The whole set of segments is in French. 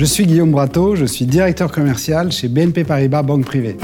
je suis Guillaume Brateau, je suis directeur commercial chez BNP Paribas Banque Privée.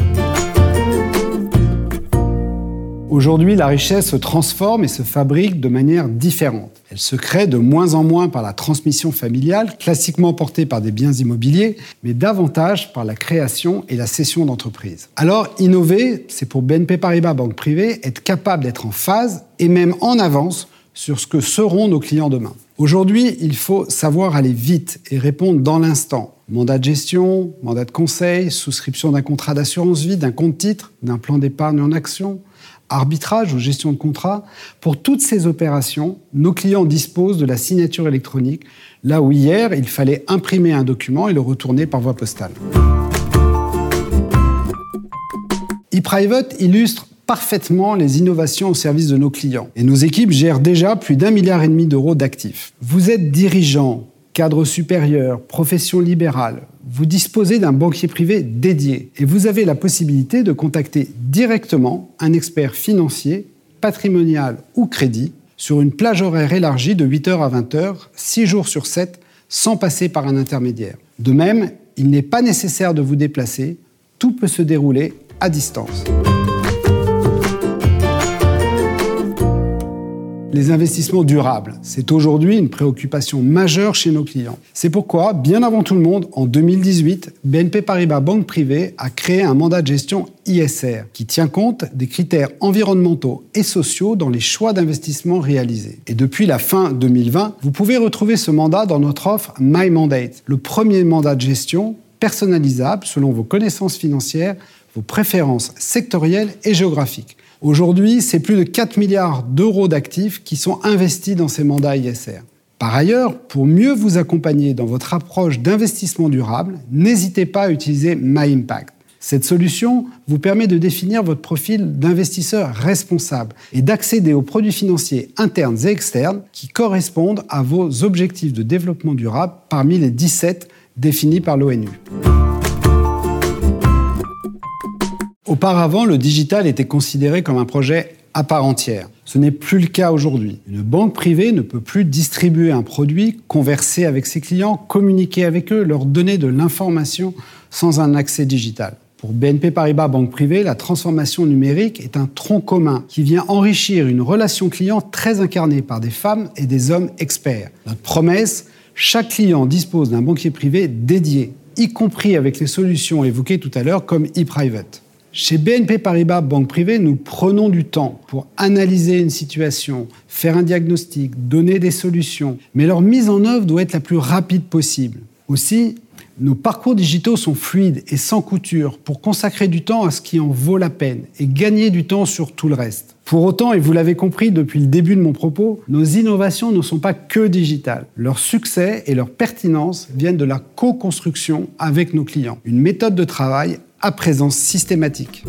Aujourd'hui, la richesse se transforme et se fabrique de manière différente. Elle se crée de moins en moins par la transmission familiale, classiquement portée par des biens immobiliers, mais davantage par la création et la cession d'entreprises. Alors, innover, c'est pour BNP Paribas Banque Privée être capable d'être en phase et même en avance sur ce que seront nos clients demain. Aujourd'hui, il faut savoir aller vite et répondre dans l'instant. Mandat de gestion, mandat de conseil, souscription d'un contrat d'assurance vie, d'un compte titre, d'un plan d'épargne en action, arbitrage ou gestion de contrat. Pour toutes ces opérations, nos clients disposent de la signature électronique, là où hier, il fallait imprimer un document et le retourner par voie postale. ePrivate illustre parfaitement les innovations au service de nos clients. Et nos équipes gèrent déjà plus d'un milliard et demi d'euros d'actifs. Vous êtes dirigeant, cadre supérieur, profession libérale, vous disposez d'un banquier privé dédié et vous avez la possibilité de contacter directement un expert financier, patrimonial ou crédit sur une plage horaire élargie de 8h à 20h, 6 jours sur 7, sans passer par un intermédiaire. De même, il n'est pas nécessaire de vous déplacer, tout peut se dérouler à distance. Les investissements durables. C'est aujourd'hui une préoccupation majeure chez nos clients. C'est pourquoi, bien avant tout le monde, en 2018, BNP Paribas Banque Privée a créé un mandat de gestion ISR qui tient compte des critères environnementaux et sociaux dans les choix d'investissement réalisés. Et depuis la fin 2020, vous pouvez retrouver ce mandat dans notre offre My Mandate, le premier mandat de gestion personnalisable selon vos connaissances financières, vos préférences sectorielles et géographiques. Aujourd'hui, c'est plus de 4 milliards d'euros d'actifs qui sont investis dans ces mandats ISR. Par ailleurs, pour mieux vous accompagner dans votre approche d'investissement durable, n'hésitez pas à utiliser MyImpact. Cette solution vous permet de définir votre profil d'investisseur responsable et d'accéder aux produits financiers internes et externes qui correspondent à vos objectifs de développement durable parmi les 17 définis par l'ONU. Auparavant, le digital était considéré comme un projet à part entière. Ce n'est plus le cas aujourd'hui. Une banque privée ne peut plus distribuer un produit, converser avec ses clients, communiquer avec eux, leur donner de l'information sans un accès digital. Pour BNP Paribas Banque Privée, la transformation numérique est un tronc commun qui vient enrichir une relation client très incarnée par des femmes et des hommes experts. Notre promesse, chaque client dispose d'un banquier privé dédié, y compris avec les solutions évoquées tout à l'heure comme ePrivate. Chez BNP Paribas Banque Privée, nous prenons du temps pour analyser une situation, faire un diagnostic, donner des solutions, mais leur mise en œuvre doit être la plus rapide possible. Aussi, nos parcours digitaux sont fluides et sans couture pour consacrer du temps à ce qui en vaut la peine et gagner du temps sur tout le reste. Pour autant, et vous l'avez compris depuis le début de mon propos, nos innovations ne sont pas que digitales. Leur succès et leur pertinence viennent de la co-construction avec nos clients. Une méthode de travail à présence systématique.